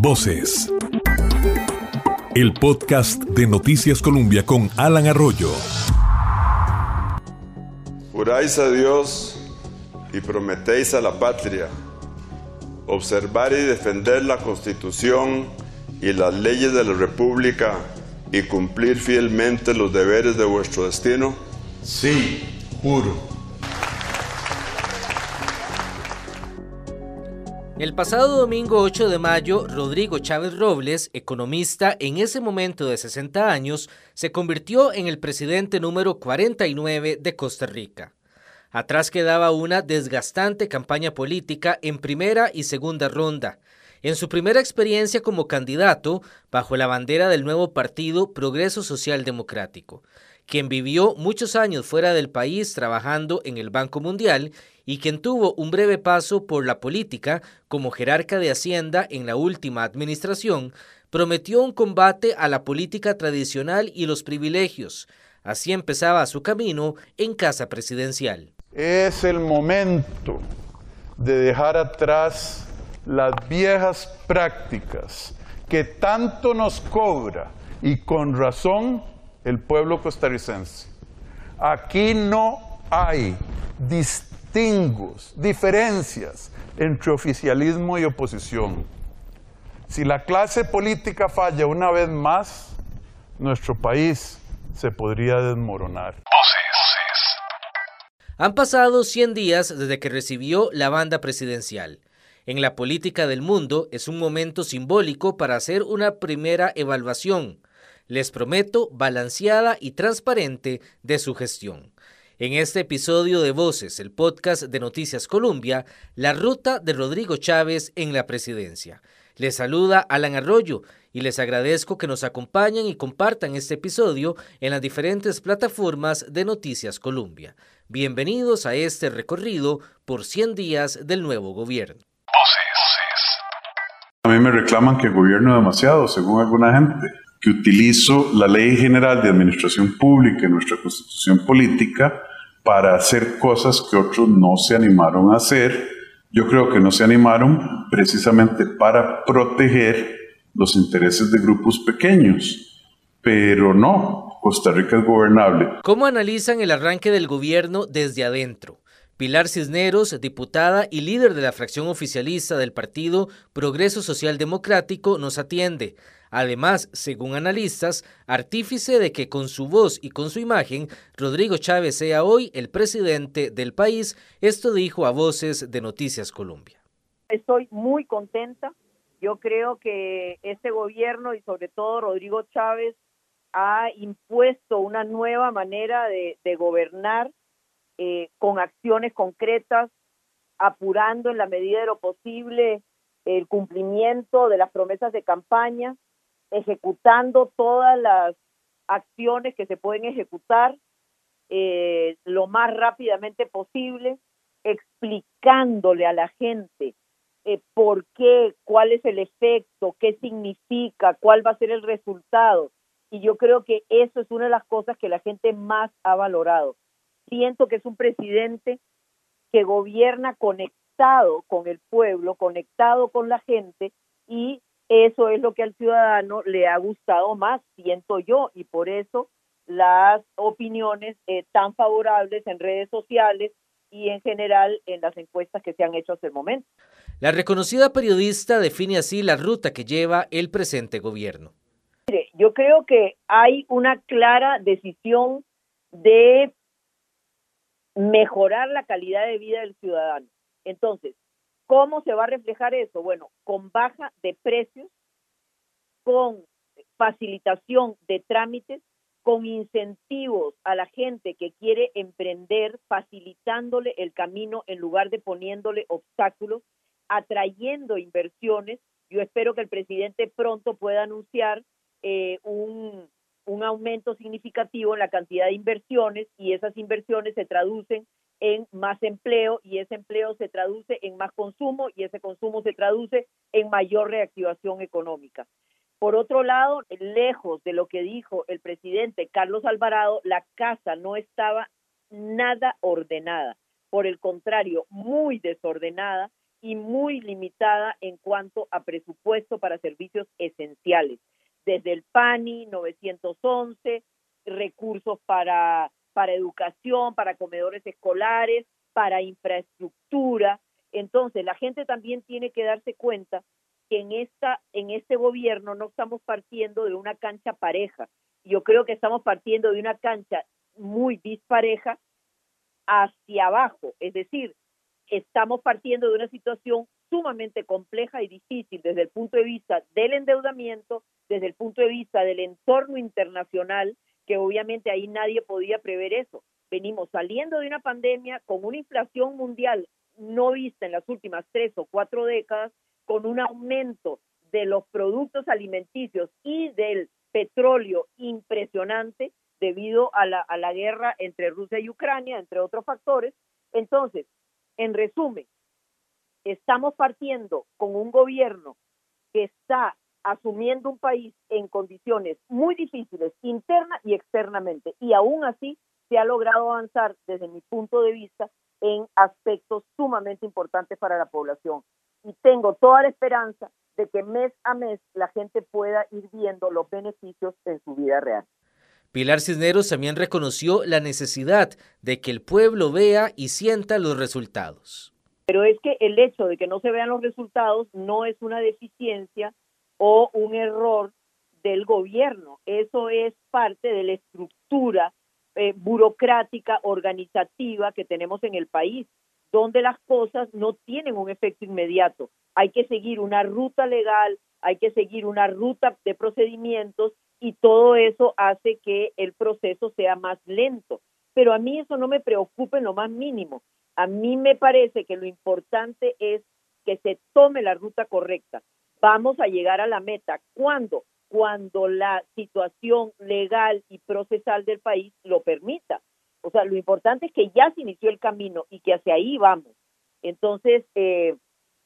Voces. El podcast de Noticias Colombia con Alan Arroyo. Juráis a Dios y prometéis a la patria observar y defender la Constitución y las leyes de la República y cumplir fielmente los deberes de vuestro destino? Sí, juro. El pasado domingo 8 de mayo, Rodrigo Chávez Robles, economista en ese momento de 60 años, se convirtió en el presidente número 49 de Costa Rica. Atrás quedaba una desgastante campaña política en primera y segunda ronda. En su primera experiencia como candidato, bajo la bandera del nuevo partido Progreso Social Democrático, quien vivió muchos años fuera del país trabajando en el Banco Mundial y quien tuvo un breve paso por la política como jerarca de Hacienda en la última administración, prometió un combate a la política tradicional y los privilegios. Así empezaba su camino en Casa Presidencial. Es el momento de dejar atrás las viejas prácticas que tanto nos cobra y con razón el pueblo costarricense. Aquí no hay distingos, diferencias entre oficialismo y oposición. Si la clase política falla una vez más, nuestro país se podría desmoronar. Han pasado 100 días desde que recibió la banda presidencial. En la política del mundo es un momento simbólico para hacer una primera evaluación, les prometo, balanceada y transparente de su gestión. En este episodio de Voces, el podcast de Noticias Colombia, la ruta de Rodrigo Chávez en la presidencia. Les saluda Alan Arroyo y les agradezco que nos acompañen y compartan este episodio en las diferentes plataformas de Noticias Colombia. Bienvenidos a este recorrido por 100 días del nuevo gobierno. A mí me reclaman que gobierno demasiado, según alguna gente, que utilizo la Ley General de Administración Pública y nuestra Constitución Política para hacer cosas que otros no se animaron a hacer. Yo creo que no se animaron precisamente para proteger los intereses de grupos pequeños, pero no, Costa Rica es gobernable. ¿Cómo analizan el arranque del gobierno desde adentro? Pilar Cisneros, diputada y líder de la fracción oficialista del partido Progreso Social Democrático, nos atiende. Además, según analistas, artífice de que con su voz y con su imagen, Rodrigo Chávez sea hoy el presidente del país, esto dijo a Voces de Noticias Colombia. Estoy muy contenta. Yo creo que este gobierno y sobre todo Rodrigo Chávez ha impuesto una nueva manera de, gobernar eh, con acciones concretas, apurando en la medida de lo posible el cumplimiento de las promesas de campaña, ejecutando todas las acciones que se pueden ejecutar eh, lo más rápidamente posible, explicándole a la gente eh, por qué, cuál es el efecto, qué significa, cuál va a ser el resultado. Y yo creo que eso es una de las cosas que la gente más ha valorado siento que es un presidente que gobierna conectado con el pueblo, conectado con la gente y eso es lo que al ciudadano le ha gustado más, siento yo, y por eso las opiniones eh, tan favorables en redes sociales y en general en las encuestas que se han hecho hasta el momento. La reconocida periodista define así la ruta que lleva el presente gobierno. Mire, yo creo que hay una clara decisión de mejorar la calidad de vida del ciudadano. Entonces, ¿cómo se va a reflejar eso? Bueno, con baja de precios, con facilitación de trámites, con incentivos a la gente que quiere emprender, facilitándole el camino en lugar de poniéndole obstáculos, atrayendo inversiones. Yo espero que el presidente pronto pueda anunciar eh, un, un aumento significativo en la cantidad de inversiones y esas inversiones se traducen en más empleo y ese empleo se traduce en más consumo y ese consumo se traduce en mayor reactivación económica. Por otro lado, lejos de lo que dijo el presidente Carlos Alvarado, la casa no estaba nada ordenada, por el contrario, muy desordenada y muy limitada en cuanto a presupuesto para servicios esenciales, desde el PANI 911, recursos para, para educación, para comedores escolares, para infraestructura. Entonces, la gente también tiene que darse cuenta que en, esta, en este gobierno no estamos partiendo de una cancha pareja. Yo creo que estamos partiendo de una cancha muy dispareja hacia abajo, es decir, estamos partiendo de una situación sumamente compleja y difícil desde el punto de vista del endeudamiento, desde el punto de vista del entorno internacional, que obviamente ahí nadie podía prever eso. Venimos saliendo de una pandemia con una inflación mundial no vista en las últimas tres o cuatro décadas, con un aumento de los productos alimenticios y del petróleo impresionante debido a la, a la guerra entre Rusia y Ucrania, entre otros factores. Entonces, en resumen, estamos partiendo con un gobierno que está asumiendo un país en condiciones muy difíciles, interna y externamente, y aún así se ha logrado avanzar desde mi punto de vista en aspectos sumamente importantes para la población y tengo toda la esperanza de que mes a mes la gente pueda ir viendo los beneficios en su vida real. Pilar Cisneros también reconoció la necesidad de que el pueblo vea y sienta los resultados. Pero es que el hecho de que no se vean los resultados no es una deficiencia o un error del gobierno. Eso es parte de la estructura eh, burocrática, organizativa que tenemos en el país donde las cosas no tienen un efecto inmediato. Hay que seguir una ruta legal, hay que seguir una ruta de procedimientos y todo eso hace que el proceso sea más lento. Pero a mí eso no me preocupa en lo más mínimo. A mí me parece que lo importante es que se tome la ruta correcta. Vamos a llegar a la meta. ¿Cuándo? Cuando la situación legal y procesal del país lo permita. O sea, lo importante es que ya se inició el camino y que hacia ahí vamos. Entonces, eh,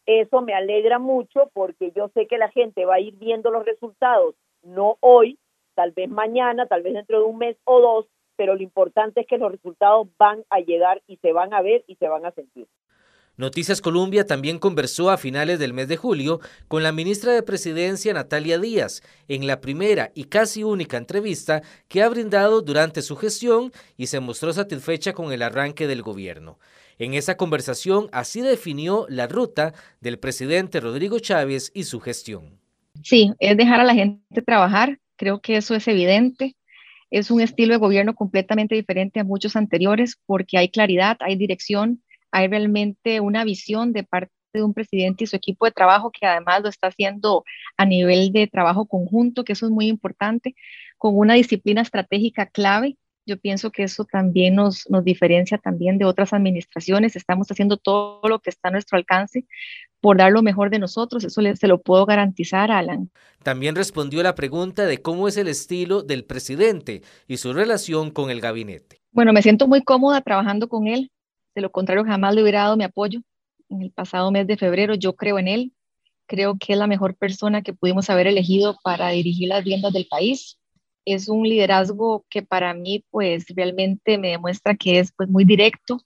eso me alegra mucho porque yo sé que la gente va a ir viendo los resultados, no hoy, tal vez mañana, tal vez dentro de un mes o dos, pero lo importante es que los resultados van a llegar y se van a ver y se van a sentir. Noticias Colombia también conversó a finales del mes de julio con la ministra de Presidencia Natalia Díaz en la primera y casi única entrevista que ha brindado durante su gestión y se mostró satisfecha con el arranque del gobierno. En esa conversación así definió la ruta del presidente Rodrigo Chávez y su gestión. Sí, es dejar a la gente trabajar, creo que eso es evidente. Es un estilo de gobierno completamente diferente a muchos anteriores porque hay claridad, hay dirección, hay realmente una visión de parte de un presidente y su equipo de trabajo que además lo está haciendo a nivel de trabajo conjunto, que eso es muy importante, con una disciplina estratégica clave. Yo pienso que eso también nos, nos diferencia también de otras administraciones. Estamos haciendo todo lo que está a nuestro alcance por dar lo mejor de nosotros. Eso se lo puedo garantizar, Alan. También respondió la pregunta de cómo es el estilo del presidente y su relación con el gabinete. Bueno, me siento muy cómoda trabajando con él. De lo contrario, jamás le hubiera dado mi apoyo. En el pasado mes de febrero yo creo en él. Creo que es la mejor persona que pudimos haber elegido para dirigir las riendas del país. Es un liderazgo que para mí pues realmente me demuestra que es pues muy directo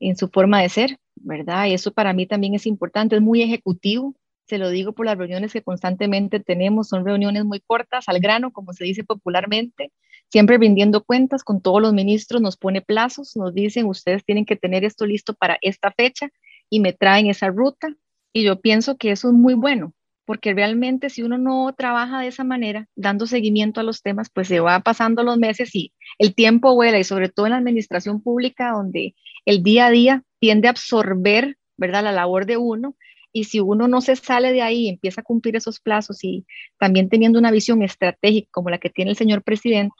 en su forma de ser, ¿verdad? Y eso para mí también es importante, es muy ejecutivo, se lo digo por las reuniones que constantemente tenemos, son reuniones muy cortas, al grano, como se dice popularmente, siempre rindiendo cuentas con todos los ministros, nos pone plazos, nos dicen, ustedes tienen que tener esto listo para esta fecha y me traen esa ruta. Y yo pienso que eso es muy bueno, porque realmente si uno no trabaja de esa manera, dando seguimiento a los temas, pues se va pasando los meses y el tiempo vuela, y sobre todo en la administración pública, donde el día a día tiende a absorber, ¿verdad?, la labor de uno y si uno no se sale de ahí empieza a cumplir esos plazos y también teniendo una visión estratégica como la que tiene el señor presidente,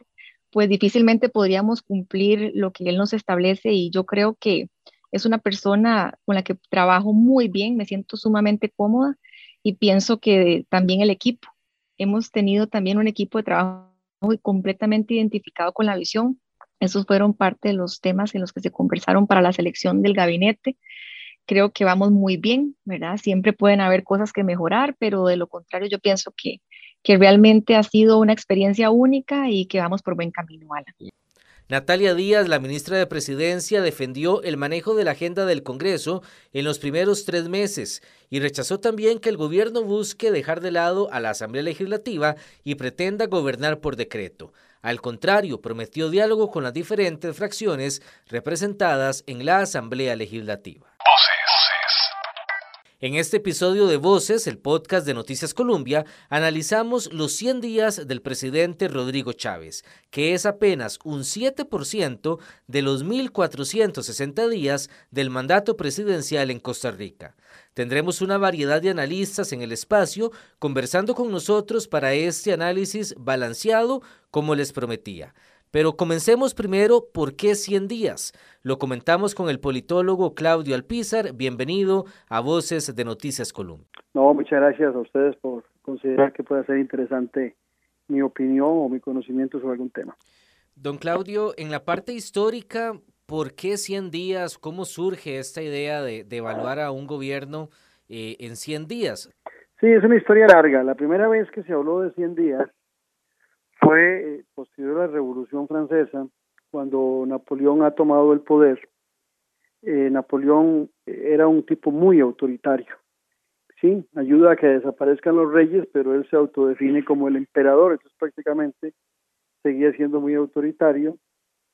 pues difícilmente podríamos cumplir lo que él nos establece y yo creo que es una persona con la que trabajo muy bien, me siento sumamente cómoda y pienso que también el equipo, hemos tenido también un equipo de trabajo muy completamente identificado con la visión. Esos fueron parte de los temas en los que se conversaron para la selección del gabinete creo que vamos muy bien, ¿verdad? Siempre pueden haber cosas que mejorar, pero de lo contrario yo pienso que, que realmente ha sido una experiencia única y que vamos por buen camino, Alan. Natalia Díaz, la ministra de Presidencia, defendió el manejo de la agenda del Congreso en los primeros tres meses y rechazó también que el gobierno busque dejar de lado a la Asamblea Legislativa y pretenda gobernar por decreto. Al contrario, prometió diálogo con las diferentes fracciones representadas en la Asamblea Legislativa. En este episodio de Voces, el podcast de Noticias Colombia, analizamos los 100 días del presidente Rodrigo Chávez, que es apenas un 7% de los 1.460 días del mandato presidencial en Costa Rica. Tendremos una variedad de analistas en el espacio conversando con nosotros para este análisis balanceado como les prometía. Pero comencemos primero por qué 100 días. Lo comentamos con el politólogo Claudio Alpizar. Bienvenido a Voces de Noticias Colombia. No, muchas gracias a ustedes por considerar que pueda ser interesante mi opinión o mi conocimiento sobre algún tema. Don Claudio, en la parte histórica, ¿por qué 100 días? ¿Cómo surge esta idea de, evaluar a un gobierno eh, en 100 días? Sí, es una historia larga. La primera vez que se habló de 100 días fue eh, posterior a la Revolución Francesa, cuando Napoleón ha tomado el poder. Eh, Napoleón eh, era un tipo muy autoritario. Sí, ayuda a que desaparezcan los reyes, pero él se autodefine como el emperador, entonces prácticamente seguía siendo muy autoritario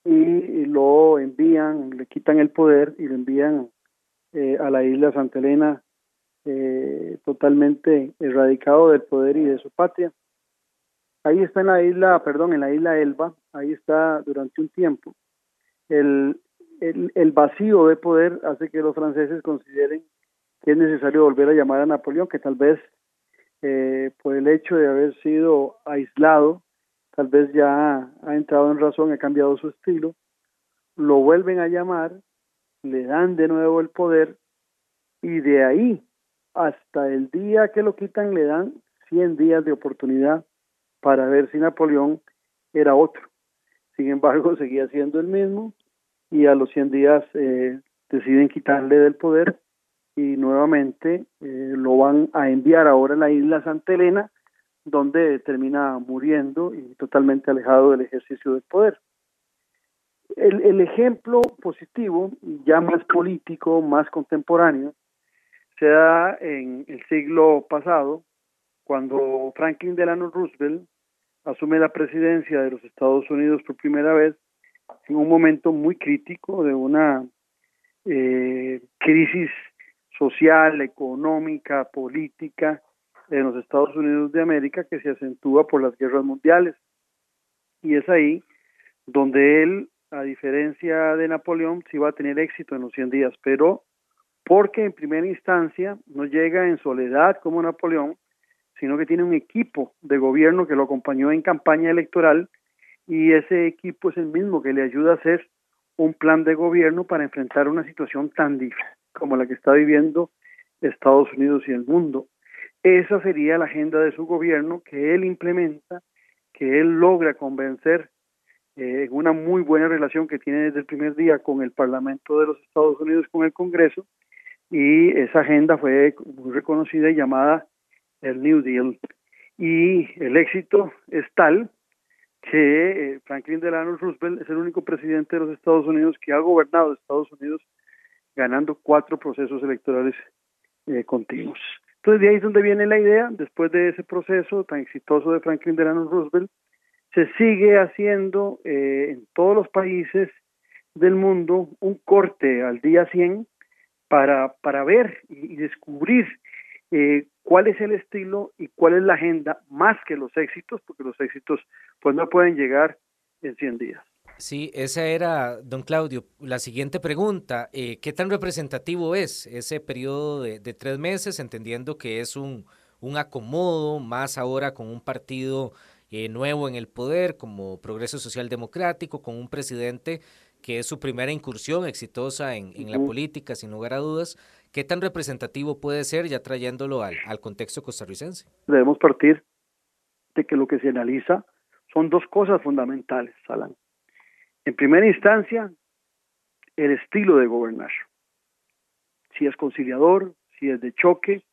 y lo envían, le quitan el poder y lo envían a la isla Santa Elena totalmente erradicado del poder y de su patria Ahí está en la isla, perdón, en la isla Elba, ahí está durante un tiempo. El, el, vacío de poder hace que los franceses consideren que es necesario volver a llamar a Napoleón, que tal vez eh, por el hecho de haber sido aislado, tal vez ya ha entrado en razón, ha cambiado su estilo, lo vuelven a llamar, le dan de nuevo el poder y de ahí hasta el día que lo quitan le dan 100 días de oportunidad para ver si Napoleón era otro. Sin embargo, seguía siendo el mismo y a los 100 días eh, deciden quitarle del poder y nuevamente eh, lo van a enviar ahora a la isla Santa Elena, donde termina muriendo y totalmente alejado del ejercicio del poder. El, el ejemplo positivo, ya más político, más contemporáneo, se da en el siglo pasado, cuando Franklin Delano Roosevelt asume la presidencia de los Estados Unidos por primera vez en un momento muy crítico de una eh, crisis social, económica, política en los Estados Unidos de América que se acentúa por las guerras mundiales. Y es ahí donde él, a diferencia de Napoleón, sí va a tener éxito en los 100 días, pero porque en primera instancia no llega en soledad como Napoleón, sino que tiene un equipo de gobierno que lo acompañó en campaña electoral y ese equipo es el mismo que le ayuda a hacer un plan de gobierno para enfrentar una situación tan difícil como la que está viviendo Estados Unidos y el mundo. Esa sería la agenda de su gobierno que él implementa, que él logra convencer eh, en una muy buena relación que tiene desde el primer día con el Parlamento de los Estados Unidos, con el Congreso, y esa agenda fue muy reconocida y llamada el New Deal. Y el éxito es tal que eh, Franklin Delano Roosevelt es el único presidente de los Estados Unidos que ha gobernado Estados Unidos ganando cuatro procesos electorales eh, continuos. Entonces de ahí es donde viene la idea, después de ese proceso tan exitoso de Franklin Delano Roosevelt, se sigue haciendo eh, en todos los países del mundo un corte al día 100 para, para ver y, descubrir cuál es el estilo y cuál es la agenda más que los éxitos, porque los éxitos pues no pueden llegar en 100 días. Sí, esa era, don Claudio, la siguiente pregunta. Eh, ¿Qué tan representativo es ese periodo de, tres meses, entendiendo que es un, un, acomodo, más ahora con un partido eh, nuevo en el poder, como Progreso Social Democrático, con un presidente que es su primera incursión exitosa en, en la política, sin lugar a dudas? ¿Qué tan representativo puede ser ya trayéndolo al, contexto costarricense? Debemos partir de que lo que se analiza son dos cosas fundamentales, Alan. En primera instancia, el estilo de gobernar. Si es conciliador, si es de choque,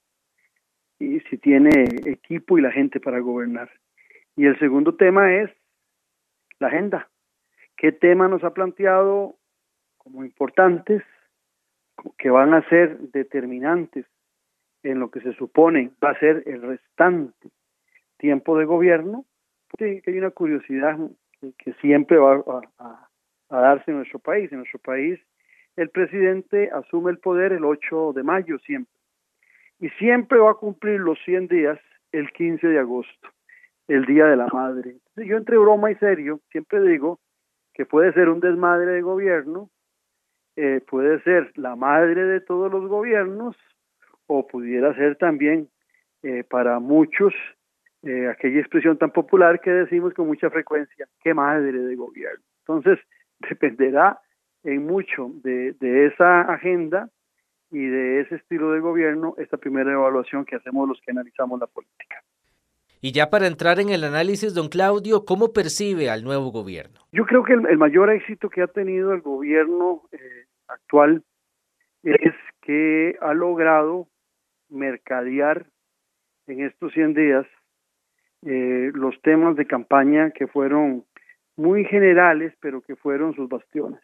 y si tiene equipo y la gente para gobernar. Y el segundo tema es la agenda. qué tema nos ha planteado como importantes, que van a ser determinantes en lo que se supone va a ser el restante tiempo de gobierno, porque hay una curiosidad que siempre va a, darse en nuestro país. En nuestro país el presidente asume el poder el 8 de mayo siempre y siempre va a cumplir los 100 días el 15 de agosto, el Día de la Madre. yo entre broma y serio siempre digo que puede ser un desmadre de gobierno, eh, puede ser la madre de todos los gobiernos o pudiera ser también eh, para muchos eh, aquella expresión tan popular que decimos con mucha frecuencia, qué madre de gobierno. Entonces, dependerá en mucho de, de esa agenda y de ese estilo de gobierno esta primera evaluación que hacemos los que analizamos la política. Y ya para entrar en el análisis, don Claudio, ¿cómo percibe al nuevo gobierno? Yo creo que el, mayor éxito que ha tenido el gobierno eh, actual es que ha logrado mercadear en estos 100 días eh, los temas de campaña que fueron muy generales, pero que fueron sus bastiones.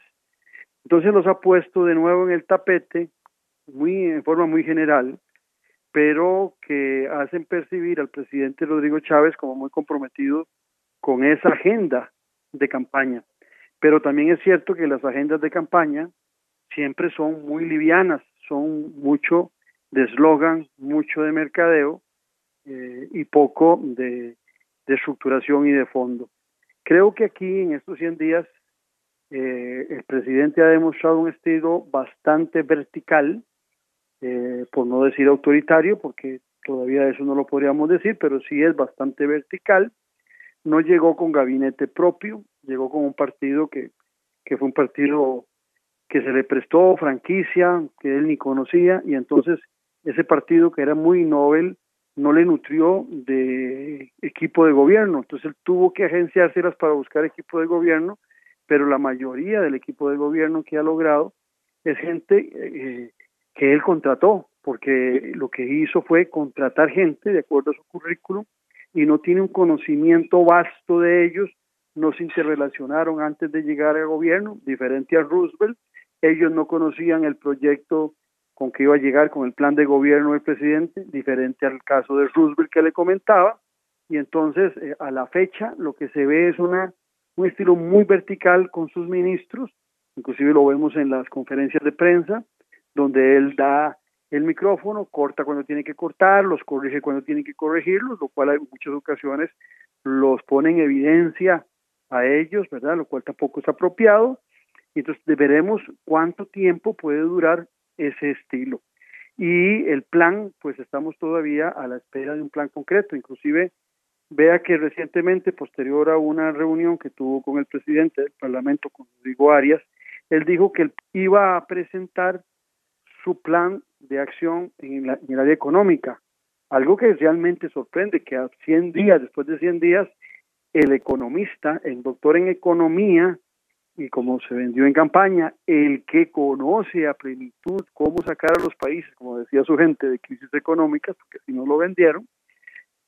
Entonces los ha puesto de nuevo en el tapete, muy en forma muy general, pero que hacen percibir al presidente Rodrigo Chávez como muy comprometido con esa agenda de campaña. Pero también es cierto que las agendas de campaña siempre son muy livianas, son mucho de eslogan, mucho de mercadeo eh, y poco de, estructuración y de fondo. Creo que aquí en estos 100 días eh, el presidente ha demostrado un estilo bastante vertical, eh, por no decir autoritario, porque todavía eso no lo podríamos decir, pero sí es bastante vertical. No llegó con gabinete propio, llegó con un partido que, que fue un partido que se le prestó franquicia, que él ni conocía, y entonces ese partido que era muy novel no le nutrió de equipo de gobierno, entonces él tuvo que agenciárselas para buscar equipo de gobierno, pero la mayoría del equipo de gobierno que ha logrado es gente eh, que él contrató, porque lo que hizo fue contratar gente de acuerdo a su currículum y no tiene un conocimiento vasto de ellos, no se interrelacionaron antes de llegar al gobierno, diferente a Roosevelt, ellos no conocían el proyecto con que iba a llegar con el plan de gobierno del presidente, diferente al caso de Roosevelt que le comentaba, y entonces eh, a la fecha lo que se ve es una, un estilo muy vertical con sus ministros, inclusive lo vemos en las conferencias de prensa, donde él da el micrófono, corta cuando tiene que cortar, los corrige cuando tiene que corregirlos, lo cual en muchas ocasiones los pone en evidencia a ellos, ¿verdad? Lo cual tampoco es apropiado. Y entonces veremos cuánto tiempo puede durar ese estilo. Y el plan, pues estamos todavía a la espera de un plan concreto. Inclusive, vea que recientemente, posterior a una reunión que tuvo con el presidente del Parlamento, con Rodrigo Arias, él dijo que él iba a presentar su plan de acción en, en el área económica. Algo que realmente sorprende, que a 100 días, después de 100 días, el economista, el doctor en economía, y como se vendió en campaña, el que conoce a plenitud cómo sacar a los países, como decía su gente, de crisis económicas, porque si no lo vendieron,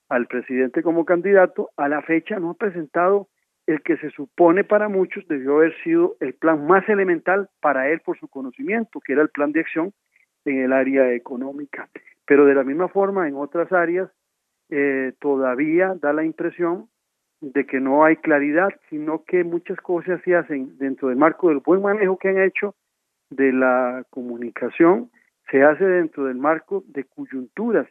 al presidente como candidato, a la fecha no ha presentado el que se supone para muchos debió haber sido el plan más elemental para él por su conocimiento, que era el plan de acción en el área económica. Pero de la misma forma, en otras áreas, eh, todavía da la impresión de que no hay claridad, sino que muchas cosas se hacen dentro del marco del buen manejo que han hecho de la comunicación, se hace dentro del marco de coyunturas,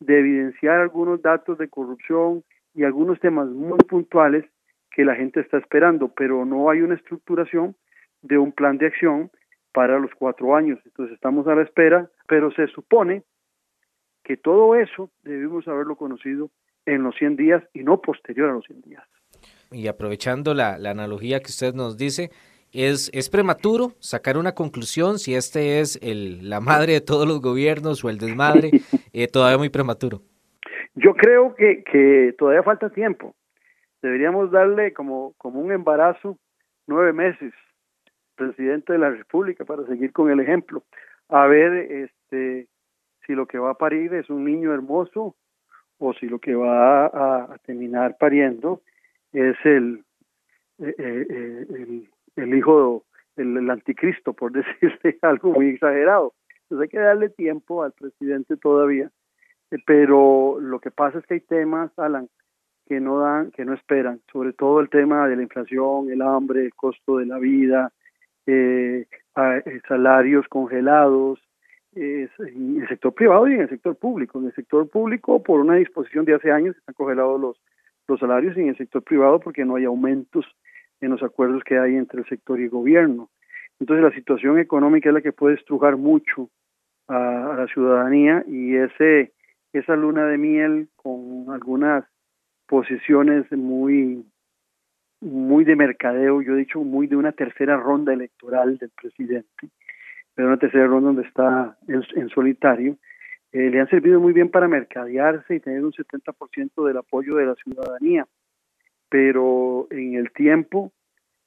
de evidenciar algunos datos de corrupción y algunos temas muy puntuales que la gente está esperando, pero no hay una estructuración de un plan de acción para los cuatro años. Entonces estamos a la espera, pero se supone que todo eso debemos haberlo conocido en los 100 días y no posterior a los 100 días. Y aprovechando la, analogía que usted nos dice, ¿es, ¿es prematuro sacar una conclusión si este es el, la madre de todos los gobiernos o el desmadre? Eh, todavía muy prematuro. Yo creo que, que todavía falta tiempo. Deberíamos darle como, como un embarazo nueve meses, presidente de la República, para seguir con el ejemplo. A ver este, si lo que va a parir es un niño hermoso o si lo que va a, terminar pariendo es el, eh, eh, eh, el hijo, el, anticristo, por decirle algo muy exagerado. Entonces hay que darle tiempo al presidente todavía. Pero lo que pasa es que hay temas, Alan, que no dan, que no esperan, sobre todo el tema de la inflación, el hambre, el costo de la vida, eh, eh salarios congelados, en el sector privado y en el sector público. En el sector público, por una disposición de hace años, están congelados los, los salarios y en el sector privado porque no hay aumentos en los acuerdos que hay entre el sector y el gobierno. Entonces la situación económica es la que puede estrujar mucho a, la ciudadanía y ese esa luna de miel con algunas posiciones muy muy de mercadeo, yo he dicho muy de una tercera ronda electoral del presidente, pero una tercera ronda donde está en, solitario, eh, le han servido muy bien para mercadearse y tener un 70% del apoyo de la ciudadanía. Pero en el tiempo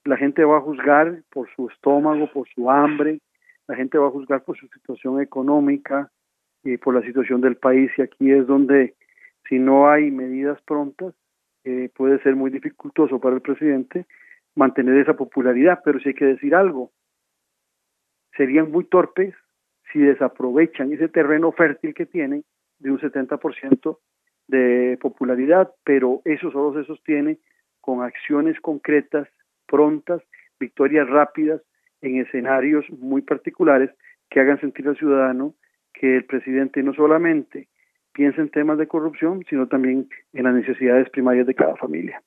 la gente va a juzgar por su estómago, por su hambre, la gente va a juzgar por su situación económica y por la situación del país y aquí es donde si no hay medidas prontas eh, puede ser muy dificultoso para el presidente mantener esa popularidad, pero si hay que decir algo, serían muy torpes si desaprovechan ese terreno fértil que tienen de un 70% de popularidad, pero eso solo se sostiene con acciones concretas, prontas, victorias rápidas en escenarios muy particulares que hagan sentir al ciudadano que el presidente no solamente piensa en temas de corrupción, sino también en las necesidades primarias de cada familia.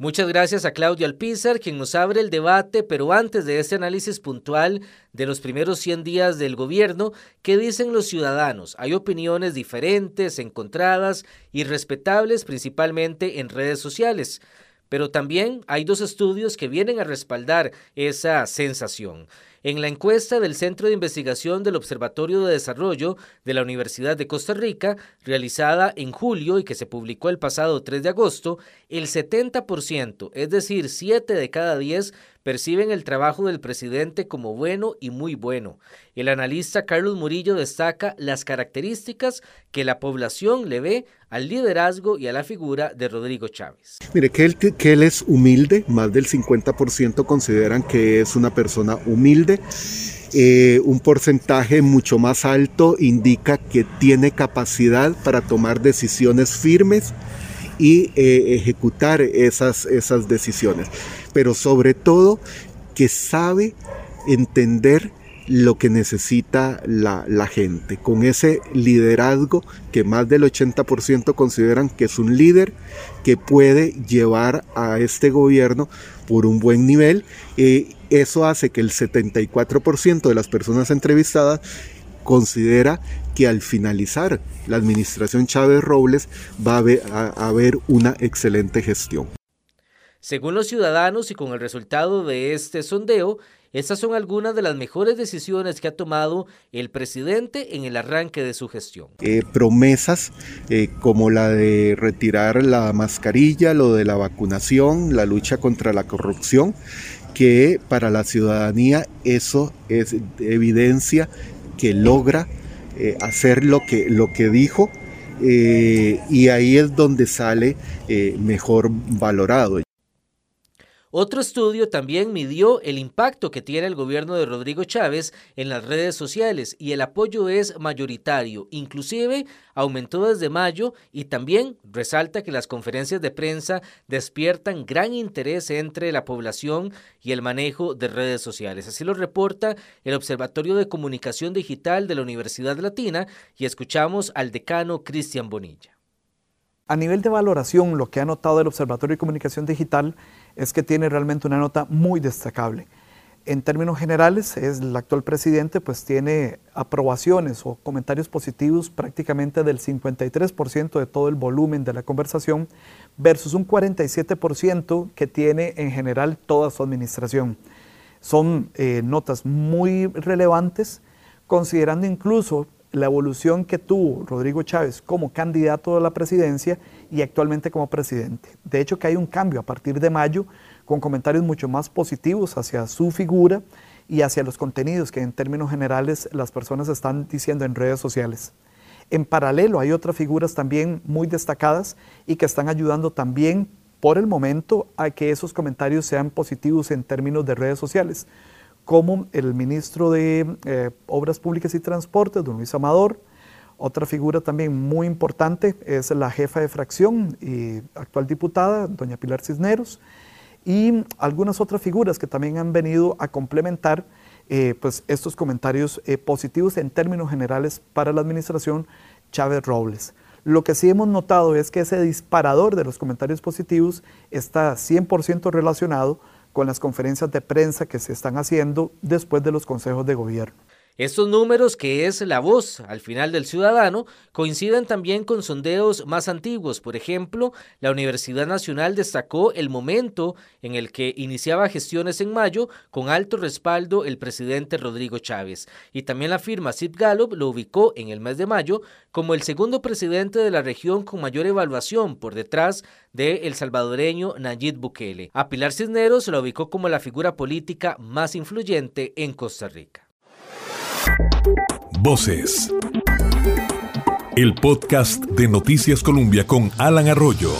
Muchas gracias a Claudio Alpizar, quien nos abre el debate, pero antes de este análisis puntual de los primeros 100 días del gobierno, ¿qué dicen los ciudadanos? Hay opiniones diferentes, encontradas y respetables, principalmente en redes sociales. Pero también hay dos estudios que vienen a respaldar esa sensación. En la encuesta del Centro de Investigación del Observatorio de Desarrollo de la Universidad de Costa Rica, realizada en julio y que se publicó el pasado 3 de agosto, el 70%, es decir, 7 de cada 10, perciben el trabajo del presidente como bueno y muy bueno. El analista Carlos Murillo destaca las características que la población le ve al liderazgo y a la figura de Rodrigo Chávez. Mire, que él, es humilde, más del 50% consideran que es una persona humilde. Eh, un porcentaje mucho más alto indica que tiene capacidad para tomar decisiones firmes y eh, ejecutar esas, esas decisiones pero sobre todo que sabe entender lo que necesita la, gente, con ese liderazgo que más del 80% consideran que es un líder que puede llevar a este gobierno por un buen nivel. y eso hace que el 74% de las personas entrevistadas considera que al finalizar la administración Chávez Robles va a haber una excelente gestión. Según los ciudadanos y con el resultado de este sondeo, estas son algunas de las mejores decisiones que ha tomado el presidente en el arranque de su gestión. Eh, promesas eh, como la de retirar la mascarilla, lo de la vacunación, la lucha contra la corrupción, que para la ciudadanía eso es evidencia que logra eh, hacer lo que, lo que dijo y ahí es donde sale mejor valorado. Otro estudio también midió el impacto que tiene el gobierno de Rodrigo Chávez en las redes sociales y el apoyo es mayoritario, inclusive aumentó desde mayo y también resalta que las conferencias de prensa despiertan gran interés entre la población y el manejo de redes sociales. Así lo reporta el Observatorio de Comunicación Digital de la Universidad Latina y escuchamos al decano Cristian Bonilla. A nivel de valoración, lo que ha notado el Observatorio de Comunicación Digital es que tiene realmente una nota muy destacable. En términos generales, es el actual presidente pues tiene aprobaciones o comentarios positivos prácticamente del 53% de todo el volumen de la conversación versus un 47% que tiene en general toda su administración. Son eh, notas muy relevantes, considerando incluso la evolución que tuvo Rodrigo Chávez como candidato a la presidencia y actualmente como presidente. De hecho, que hay un cambio a partir de mayo con comentarios mucho más positivos hacia su figura y hacia los contenidos que en términos generales las personas están diciendo en redes sociales. En paralelo hay otras figuras también muy destacadas y que están ayudando también por el momento a que esos comentarios sean positivos en términos de redes sociales, como el ministro de eh, Obras Públicas y Transportes, don Luis Amador. Otra figura también muy importante es la jefa de fracción y actual diputada, doña Pilar Cisneros, y algunas otras figuras que también han venido a complementar eh, pues estos comentarios eh, positivos en términos generales para la administración Chávez Robles. Lo que sí hemos notado es que ese disparador de los comentarios positivos está 100% relacionado con las conferencias de prensa que se están haciendo después de los consejos de gobierno. Estos números, que es la voz al final del ciudadano, coinciden también con sondeos más antiguos. Por ejemplo, la Universidad Nacional destacó el momento en el que iniciaba gestiones en mayo con alto respaldo el presidente Rodrigo Chávez. Y también la firma Sid Gallup lo ubicó en el mes de mayo como el segundo presidente de la región con mayor evaluación por detrás de el salvadoreño Nayib Bukele. A Pilar Cisneros la ubicó como la figura política más influyente en Costa Rica. Voces. El podcast de Noticias Colombia con Alan Arroyo.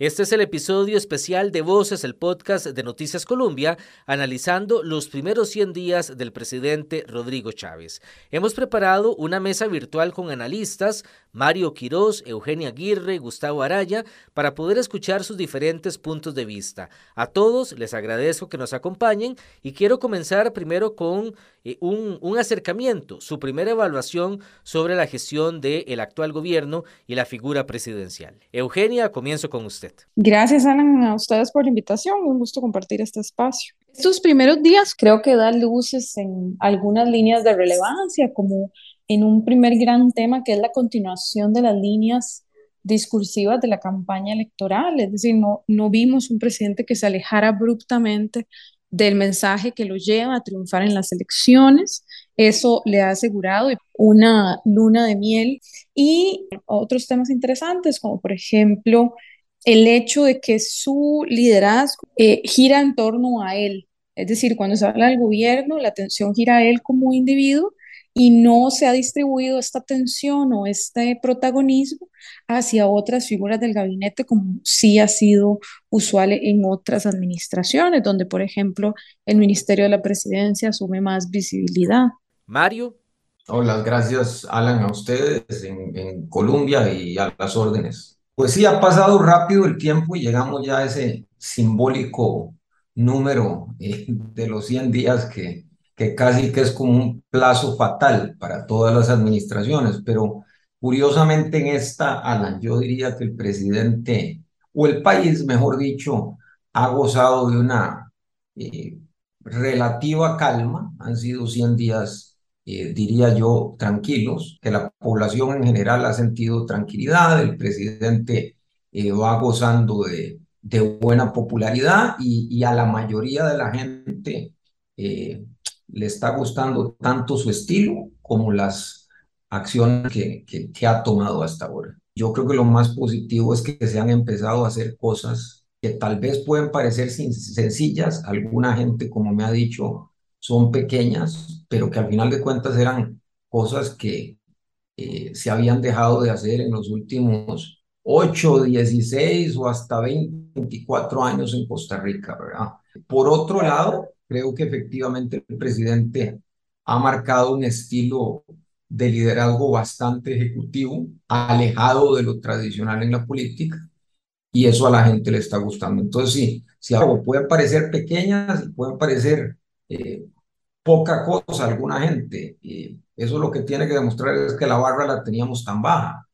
Este es el episodio especial de Voces, el podcast de Noticias Colombia, analizando los primeros 100 días del presidente Rodrigo Chávez. Hemos preparado una mesa virtual con analistas, Mario Quirós, Eugenia Aguirre, Gustavo Araya, para poder escuchar sus diferentes puntos de vista. A todos les agradezco que nos acompañen y quiero comenzar primero con eh, un, acercamiento, su primera evaluación sobre la gestión del actual gobierno y la figura presidencial. Eugenia, comienzo con usted. Gracias, Alan, a ustedes por la invitación. Un gusto compartir este espacio. Estos primeros días creo que dan luces en algunas líneas de relevancia, como en un primer gran tema que es la continuación de las líneas discursivas de la campaña electoral. Es decir, no, no vimos un presidente que se alejara abruptamente del mensaje que lo lleva a triunfar en las elecciones. Eso le ha asegurado una luna de miel y otros temas interesantes, como por ejemplo el hecho de que su liderazgo eh, gira en torno a él. Es decir, cuando se habla del gobierno, la atención gira a él como individuo y no se ha distribuido esta atención o este protagonismo hacia otras figuras del gabinete como sí ha sido usual en otras administraciones, donde por ejemplo el Ministerio de la Presidencia asume más visibilidad. Mario. Hola, gracias Alan a ustedes en, en Colombia y a las órdenes. Pues sí, ha pasado rápido el tiempo y llegamos ya a ese simbólico número eh, de los 100 días que, que casi que es como un plazo fatal para todas las administraciones, pero curiosamente en esta, Alan, yo diría que el presidente, o el país, mejor dicho, ha gozado de una eh, relativa calma, han sido 100 días eh, diría yo, tranquilos, que la población en general ha sentido tranquilidad, el presidente eh, va gozando de, de buena popularidad y, y, a la mayoría de la gente eh, le está gustando tanto su estilo como las acciones que, que, que ha tomado hasta ahora. Yo creo que lo más positivo es que se han empezado a hacer cosas que tal vez pueden parecer sencillas. Alguna gente, como me ha dicho, son pequeñas, pero que al final de cuentas eran cosas que eh, se habían dejado de hacer en los últimos 8, 16 o hasta 20, 24 años en Costa Rica, ¿verdad? Por otro lado, creo que efectivamente el presidente ha marcado un estilo de liderazgo bastante ejecutivo, alejado de lo tradicional en la política, y eso a la gente le está gustando. Entonces, sí, si algo pueden parecer pequeñas pueden parecer eh, poca cosa alguna gente. Y eso lo que tiene que demostrar es que la barra la teníamos tan baja.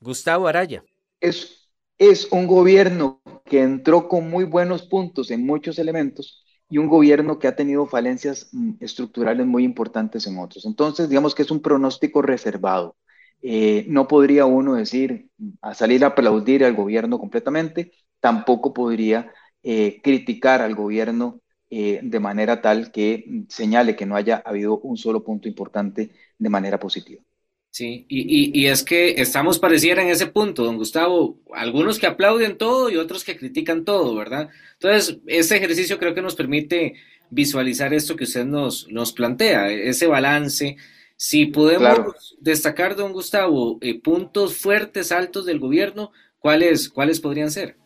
Gustavo Araya. Es, es un gobierno que entró con muy buenos puntos en muchos elementos y un gobierno que ha tenido falencias mm, estructurales muy importantes en otros. Entonces, digamos que es un pronóstico reservado. Eh, no podría uno decir a salir a aplaudir al gobierno completamente, tampoco podría eh, criticar al gobierno eh, de manera tal que señale que no haya habido un solo punto importante de manera positiva. Sí, y, y, es que estamos pareciera en ese punto, don Gustavo, algunos que aplauden todo y otros que critican todo, ¿verdad? Entonces, este ejercicio creo que nos permite visualizar esto que usted nos, nos plantea, ese balance. Si podemos destacar, don Gustavo, eh, puntos fuertes, altos del gobierno, ¿cuáles, ¿cuáles podrían ser?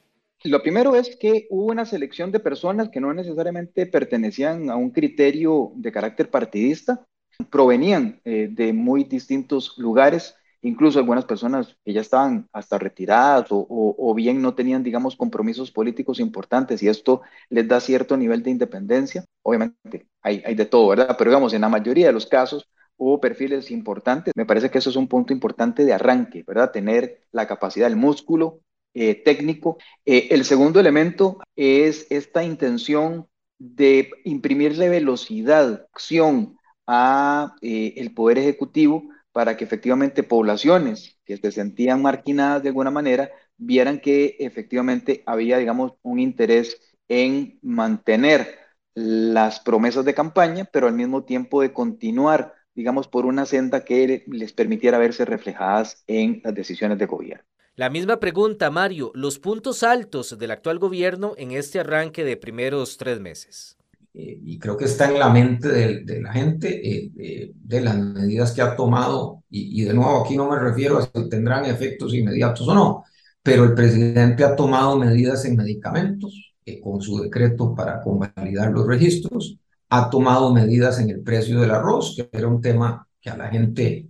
Lo primero es que hubo una selección de personas que no necesariamente pertenecían a un criterio de carácter partidista, provenían eh, de muy distintos lugares, incluso algunas personas que ya estaban hasta retiradas o, bien no tenían, digamos, compromisos políticos importantes y esto les da cierto nivel de independencia. Obviamente hay, hay de todo, ¿verdad? Pero digamos, en la mayoría de los casos hubo perfiles importantes. Me parece que eso es un punto importante de arranque, ¿verdad? Tener la capacidad, el músculo eh, técnico. Eh, el segundo elemento es esta intención de imprimirle velocidad, acción a eh, el poder ejecutivo para que efectivamente poblaciones que se sentían marginadas de alguna manera vieran que efectivamente había, digamos, un interés en mantener las promesas de campaña, pero al mismo tiempo de continuar, digamos, por una senda que les permitiera verse reflejadas en las decisiones de gobierno. La misma pregunta, Mario, los puntos altos del actual gobierno en este arranque de primeros tres meses. Eh, y creo que está en la mente de, la gente, eh, de las medidas que ha tomado, y, de nuevo aquí no me refiero a si tendrán efectos inmediatos o no, pero el presidente ha tomado medidas en medicamentos eh, con su decreto para convalidar los registros, ha tomado medidas en el precio del arroz, que era un tema que a la gente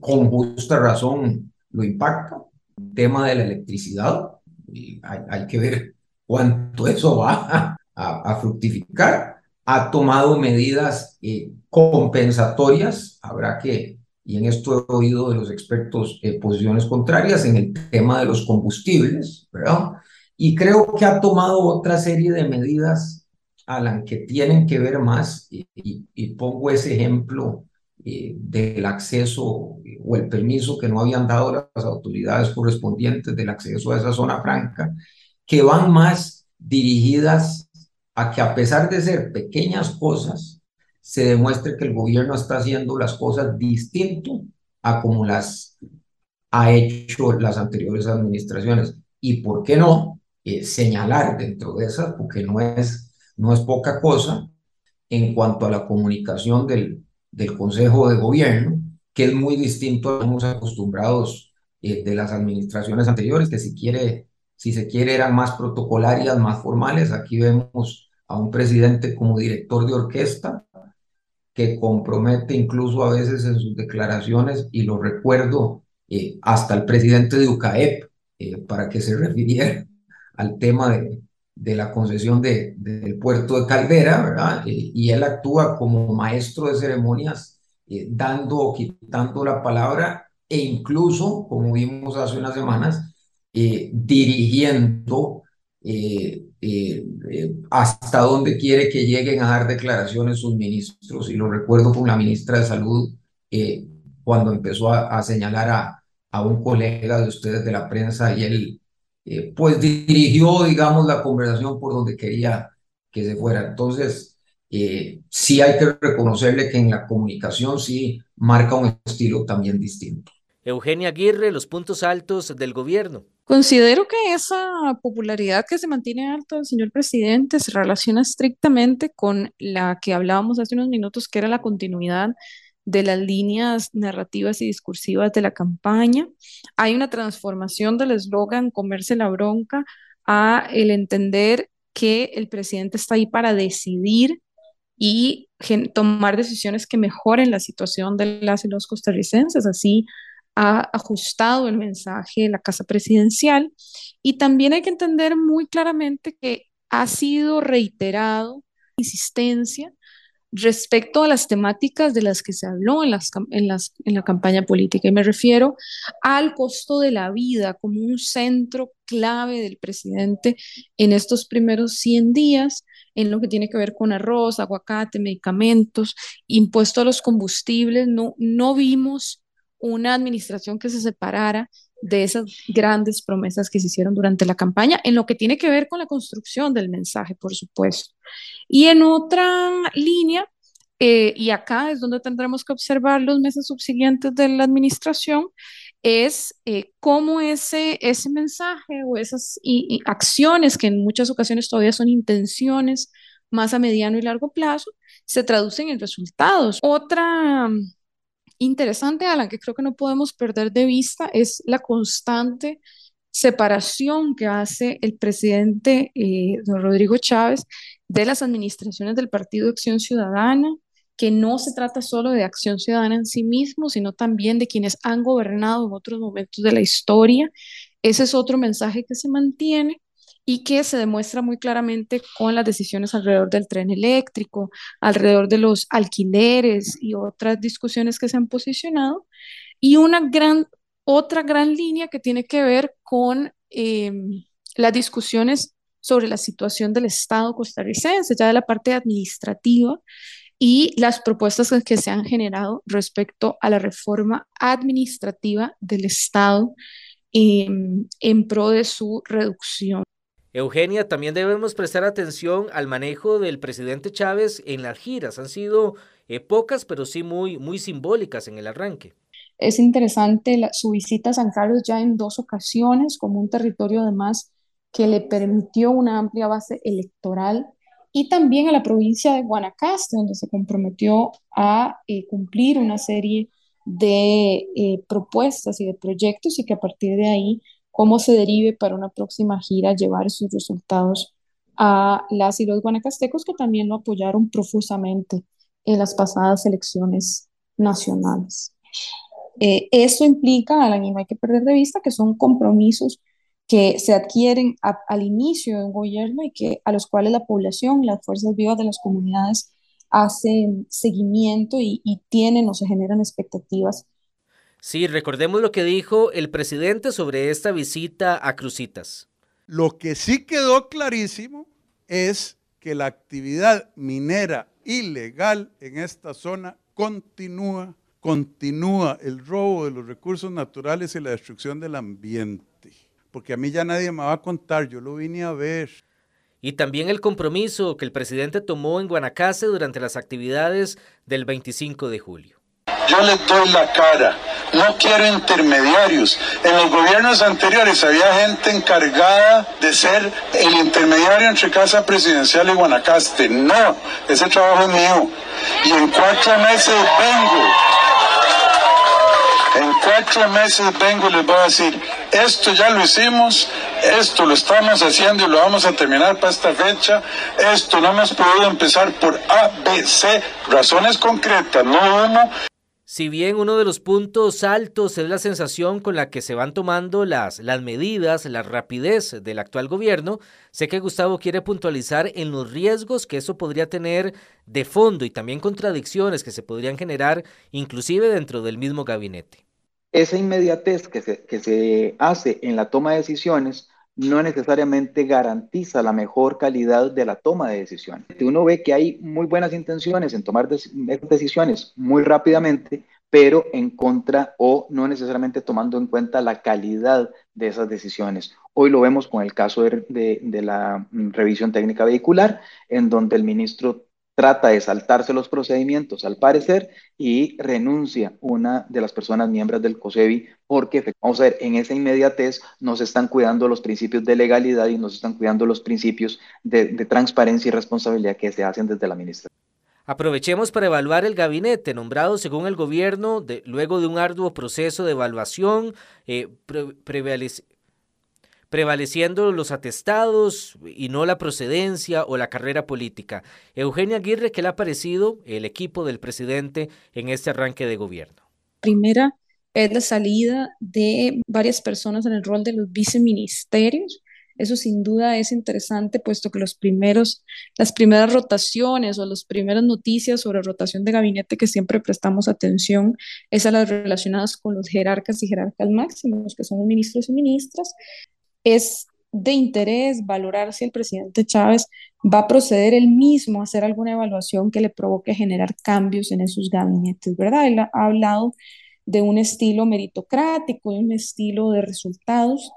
con justa razón lo impacta, tema de la electricidad, hay, que ver cuánto eso va a, fructificar. Ha tomado medidas eh, compensatorias, habrá que, y en esto he oído de los expertos eh, posiciones contrarias en el tema de los combustibles, ¿verdad? Y creo que ha tomado otra serie de medidas, Alan, que tienen que ver más, y, y pongo ese ejemplo eh, del acceso o el permiso que no habían dado las autoridades correspondientes del acceso a esa zona franca, que van más dirigidas a que a pesar de ser pequeñas cosas, se demuestre que el gobierno está haciendo las cosas distinto a como las ha hecho las anteriores administraciones. Y por qué no eh, señalar dentro de esas, porque no es, no es poca cosa, en cuanto a la comunicación del, del Consejo de Gobierno, que es muy distinto a los acostumbrados eh, de las administraciones anteriores, que si, quiere, si se quiere eran más protocolarias, más formales. Aquí vemos a un presidente como director de orquesta, que compromete incluso a veces en sus declaraciones, y lo recuerdo eh, hasta el presidente de UCAEP, eh, para que se refiriera al tema de, de la concesión de, del puerto de Caldera, ¿verdad? Eh, y él actúa como maestro de ceremonias, eh, dando o quitando la palabra e incluso, como vimos hace unas semanas, eh, dirigiendo hasta dónde quiere que lleguen a dar declaraciones sus ministros. Y lo recuerdo con la ministra de Salud cuando empezó a, a señalar a, a un colega de ustedes de la prensa y él eh, pues dirigió, digamos, la conversación por donde quería que se fuera. Entonces, eh, sí hay que reconocerle que en la comunicación sí marca un estilo también distinto. Eugenia Aguirre, los puntos altos del gobierno. Considero que esa popularidad que se mantiene alta del señor presidente se relaciona estrictamente con la que hablábamos hace unos minutos, que era la continuidad de las líneas narrativas y discursivas de la campaña. Hay una transformación del eslogan comerse la bronca a el entender que el presidente está ahí para decidir y tomar decisiones que mejoren la situación de las y los costarricenses. Así ha ajustado el mensaje de la Casa Presidencial. Y también hay que entender muy claramente que ha sido reiterado insistencia respecto a las temáticas de las que se habló en, las, en, las, en la campaña política. Y me refiero al costo de la vida como un centro clave del presidente en estos primeros 100 días, en lo que tiene que ver con arroz, aguacate, medicamentos, impuesto a los combustibles. No, no vimos una administración que se separara de esas grandes promesas que se hicieron durante la campaña, en lo que tiene que ver con la construcción del mensaje, por supuesto. Y en otra línea, eh, y acá es donde tendremos que observar los meses subsiguientes de la administración, es eh, cómo ese, ese mensaje o esas acciones, que en muchas ocasiones todavía son intenciones más a mediano y largo plazo, se traducen en resultados. Otra interesante, Alan, que creo que no podemos perder de vista, es la constante separación que hace el presidente eh, don Rodrigo Chávez de las administraciones del Partido Acción Ciudadana, que no se trata solo de Acción Ciudadana en sí mismo, sino también de quienes han gobernado en otros momentos de la historia. Ese es otro mensaje que se mantiene y que se demuestra muy claramente con las decisiones alrededor del tren eléctrico, alrededor de los alquileres y otras discusiones que se han posicionado. Y una gran otra gran línea que tiene que ver con em, las discusiones sobre la situación del Estado costarricense, ya de la parte administrativa, y las propuestas que se han generado respecto a la reforma administrativa del Estado em, en pro de su reducción. Eugenia, también debemos prestar atención al manejo del presidente Chávez en las giras. Han sido eh, pocas, pero sí muy, muy simbólicas en el arranque. Es interesante su visita a San Carlos ya en dos ocasiones, como un territorio además que le permitió una amplia base electoral, y también a la provincia de Guanacaste, donde se comprometió a eh, cumplir una serie de eh, propuestas y de proyectos y que a partir de ahí, cómo se derive para una próxima gira, llevar sus resultados a las y los guanacastecos que también lo apoyaron profusamente en las pasadas elecciones nacionales. Eh, eso implica, Alan, y no hay que perder de vista, que son compromisos que se adquieren al inicio de un gobierno y que a los cuales la población, las fuerzas vivas de las comunidades hacen seguimiento y, y tienen o se generan expectativas. Sí, recordemos lo que dijo el presidente sobre esta visita a Crucitas. Lo que sí quedó clarísimo es que la actividad minera ilegal en esta zona continúa continúa el robo de los recursos naturales y la destrucción del ambiente. Porque a mí ya nadie me va a contar, yo lo vine a ver. Y también el compromiso que el presidente tomó en Guanacaste durante las actividades del 25 de julio. Yo le doy la cara, no quiero intermediarios. En los gobiernos anteriores había gente encargada de ser el intermediario entre Casa Presidencial y Guanacaste. No, ese trabajo es mío. Y en cuatro meses vengo en cuatro meses vengo y les voy a decir, esto ya lo hicimos, esto lo estamos haciendo y lo vamos a terminar para esta fecha, esto no hemos podido empezar por A, B, C, razones concretas, no uno. Si bien uno de los puntos altos es la sensación con la que se van tomando las, las medidas, la rapidez del actual gobierno, sé que Gustavo quiere puntualizar en los riesgos que eso podría tener de fondo y también contradicciones que se podrían generar inclusive dentro del mismo gabinete. Esa inmediatez que se, que se hace en la toma de decisiones no necesariamente garantiza la mejor calidad de la toma de decisiones. Uno ve que hay muy buenas intenciones en tomar decisiones muy rápidamente, pero en contra o no necesariamente tomando en cuenta la calidad de esas decisiones. Hoy lo vemos con el caso de, de la revisión técnica vehicular, en donde el ministro trata de saltarse los procedimientos al parecer y renuncia una de las personas miembros del COSEBI porque, vamos a ver, en esa inmediatez no se están cuidando los principios de legalidad y no se están cuidando los principios de, transparencia y responsabilidad que se hacen desde la ministra. Aprovechemos para evaluar el gabinete nombrado según el gobierno luego de un arduo proceso de evaluación eh, prevaleciendo los atestados y no la procedencia o la carrera política. Eugenia Aguirre, ¿qué le ha parecido el equipo del presidente en este arranque de gobierno? Primera es la salida de varias personas en el rol de los viceministerios. Eso sin duda es interesante, puesto que los primeros, las primeras rotaciones o las primeras noticias sobre rotación de gabinete que siempre prestamos atención es a las relacionadas con los jerarcas y jerarcas máximos, que son ministros y ministras, es de interés valorar si el presidente Chávez va a proceder él mismo a hacer alguna evaluación que le provoque generar cambios en esos gabinetes, ¿verdad? Él ha hablado de un estilo meritocrático, de un estilo de resultados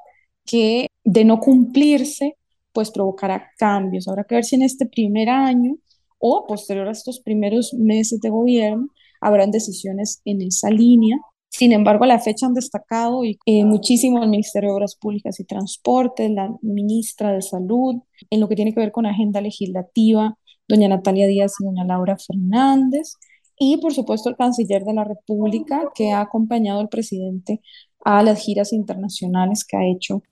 que de no cumplirse, pues provocará cambios. Habrá que ver si en este primer año o posterior a estos primeros meses de gobierno habrán decisiones en esa línea sin embargo, a la fecha han destacado y, eh, muchísimo el Ministerio de Obras Públicas y Transportes, la ministra de Salud, en lo que tiene que ver con agenda legislativa, doña Natalia Díaz y doña Laura Fernández, y por supuesto el canciller de la República, que ha acompañado al presidente a las giras internacionales que ha hecho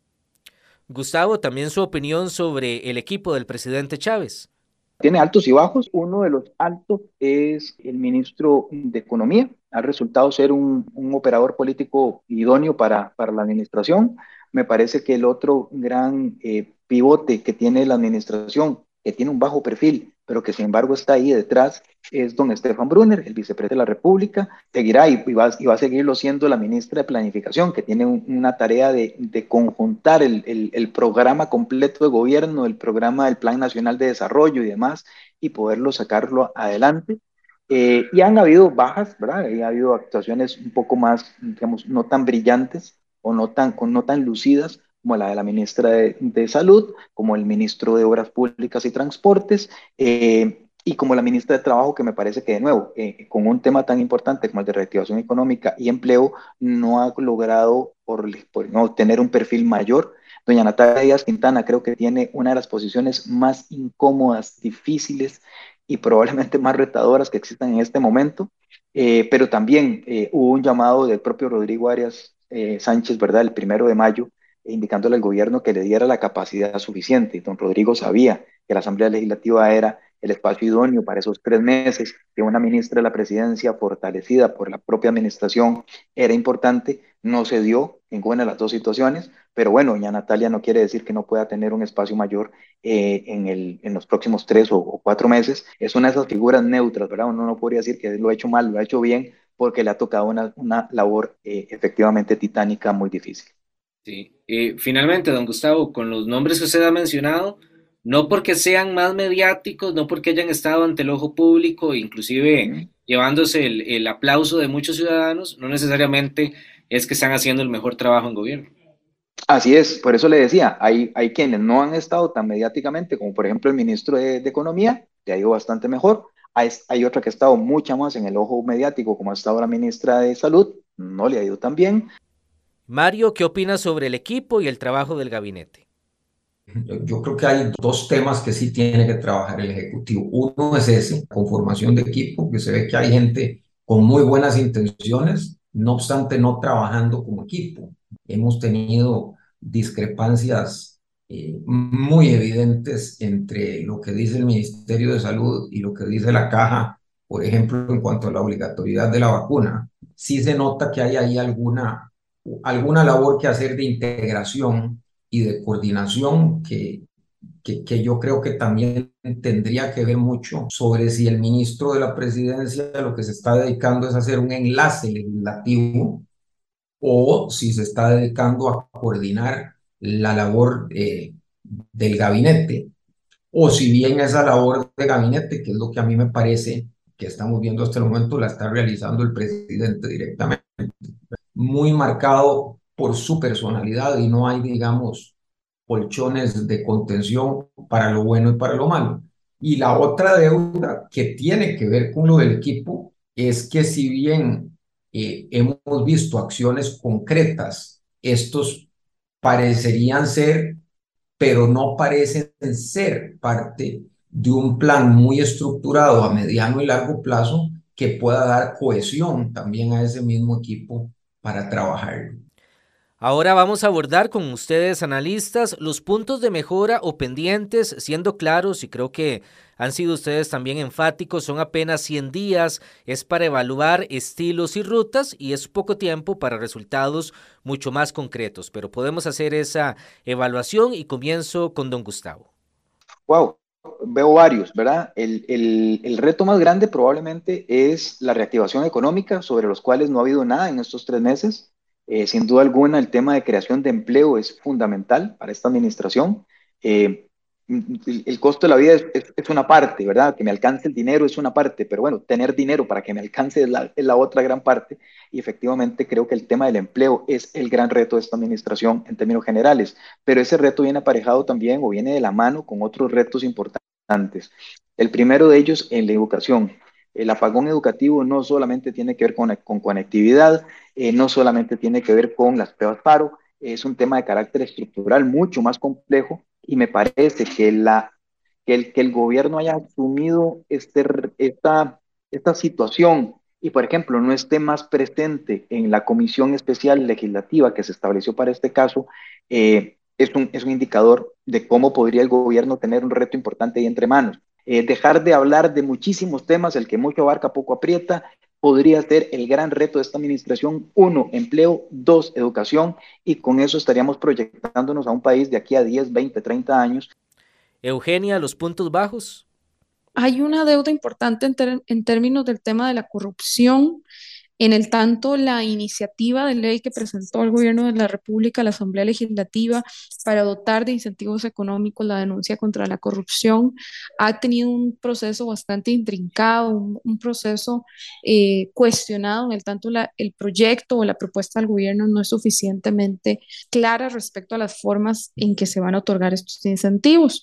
Gustavo, también su opinión sobre el equipo del presidente Chávez. Tiene altos y bajos. Uno de los altos es el ministro de Economía. Ha resultado ser un, operador político idóneo para, para, la administración. Me parece que el otro gran eh, pivote que tiene la administración, que tiene un bajo perfil, pero que sin embargo está ahí detrás, es don Estefan Brunner, el vicepresidente de la República. Seguirá y, va, y va, a seguirlo siendo la ministra de Planificación, que tiene una tarea de, de conjuntar el, el, el, programa completo de gobierno, el programa del Plan Nacional de Desarrollo y demás, y poderlo sacarlo adelante. Eh, y han habido bajas, ¿verdad? Y ha habido actuaciones un poco más, digamos, no tan brillantes o no tan, no tan lucidas, como la de la ministra de, Salud, como el ministro de Obras Públicas y Transportes, eh, y como la ministra de Trabajo, que me parece que de nuevo, eh, con un tema tan importante como el de reactivación económica y empleo, no ha logrado por, no, tener un perfil mayor. Doña Natalia Díaz Quintana creo que tiene una de las posiciones más incómodas, difíciles y probablemente más retadoras que existan en este momento, eh, pero también hubo un llamado del propio Rodrigo Arias Sánchez, ¿verdad?, el primero de mayo, indicándole al gobierno que le diera la capacidad suficiente. Don Rodrigo sabía que la Asamblea Legislativa era el espacio idóneo para esos tres meses, que una ministra de la presidencia fortalecida por la propia administración era importante, no se dio ninguna de las dos situaciones, pero bueno, doña Natalia no quiere decir que no pueda tener un espacio mayor eh, en, el, en los próximos tres o, cuatro meses. Es una de esas figuras neutras, ¿verdad? Uno no podría decir que lo ha hecho mal, lo ha hecho bien, porque le ha tocado una, una labor eh, efectivamente titánica muy difícil. Sí. y finalmente, don Gustavo, con los nombres que usted ha mencionado, no porque sean más mediáticos, no porque hayan estado ante el ojo público, inclusive llevándose el, el, aplauso de muchos ciudadanos, no necesariamente es que están haciendo el mejor trabajo en gobierno. Así es, por eso le decía, hay, hay quienes no han estado tan mediáticamente, como por ejemplo el ministro de, de Economía, que ha ido bastante mejor, hay, hay, otra que ha estado mucho más en el ojo mediático, como ha estado la ministra de Salud, no le ha ido tan bien, Mario, ¿qué opinas sobre el equipo y el trabajo del gabinete? Yo creo que hay dos temas que sí tiene que trabajar el Ejecutivo. Uno es ese, conformación de equipo, que se ve que hay gente con muy buenas intenciones, no obstante no trabajando como equipo. Hemos tenido discrepancias eh, muy evidentes entre lo que dice el Ministerio de Salud y lo que dice la Caja, por ejemplo, en cuanto a la obligatoriedad de la vacuna. Sí se nota que hay ahí alguna alguna labor que hacer de integración y de coordinación que, que, yo creo que también tendría que ver mucho sobre si el ministro de la presidencia lo que se está dedicando es hacer un enlace legislativo o si se está dedicando a coordinar la labor eh, del gabinete o si bien esa labor de gabinete, que es lo que a mí me parece que estamos viendo hasta el momento, la está realizando el presidente directamente muy marcado por su personalidad y no hay, digamos, colchones de contención para lo bueno y para lo malo. Y la otra deuda que tiene que ver con lo del equipo es que si bien eh, hemos visto acciones concretas, estos parecerían ser, pero no parecen ser parte de un plan muy estructurado a mediano y largo plazo que pueda dar cohesión también a ese mismo equipo para trabajar. Ahora vamos a abordar con ustedes, analistas, los puntos de mejora o pendientes, siendo claros, y creo que han sido ustedes también enfáticos, son apenas 100 días, es para evaluar estilos y rutas y es poco tiempo para resultados mucho más concretos, pero podemos hacer esa evaluación y comienzo con don Gustavo. Wow, veo varios, ¿verdad? El, el, reto más grande probablemente es la reactivación económica, sobre los cuales no ha habido nada en estos tres meses. Eh, sin duda alguna, el tema de creación de empleo es fundamental para esta administración. Eh, el, costo de la vida es, una parte, ¿verdad? Que me alcance el dinero es una parte, pero bueno, tener dinero para que me alcance es la, otra gran parte. Y efectivamente creo que el tema del empleo es el gran reto de esta administración en términos generales, pero ese reto viene aparejado también o viene de la mano con otros retos importantes. El primero de ellos en la educación. El apagón educativo no solamente tiene que ver con, con conectividad, eh, no solamente tiene que ver con las pruebas paro, es un tema de carácter estructural mucho más complejo y me parece que, la, que, el, que el gobierno haya asumido este, esta, esta situación y, por ejemplo, no esté más presente en la comisión especial legislativa que se estableció para este caso, eh, es un, es un indicador de cómo podría el gobierno tener un reto importante ahí entre manos. Eh, dejar de hablar de muchísimos temas, el que mucho abarca poco aprieta, podría ser el gran reto de esta administración. Uno, empleo, dos, educación, y con eso estaríamos proyectándonos a un país de aquí a 10, 20, 30 años. Eugenia, los puntos bajos. Hay una deuda importante en, en términos del tema de la corrupción en el tanto, la iniciativa de ley que presentó el Gobierno de la República, la Asamblea Legislativa, para dotar de incentivos económicos la denuncia contra la corrupción, ha tenido un proceso bastante intrincado, un, proceso eh, cuestionado, en el tanto el proyecto o la propuesta del Gobierno no es suficientemente clara respecto a las formas en que se van a otorgar estos incentivos.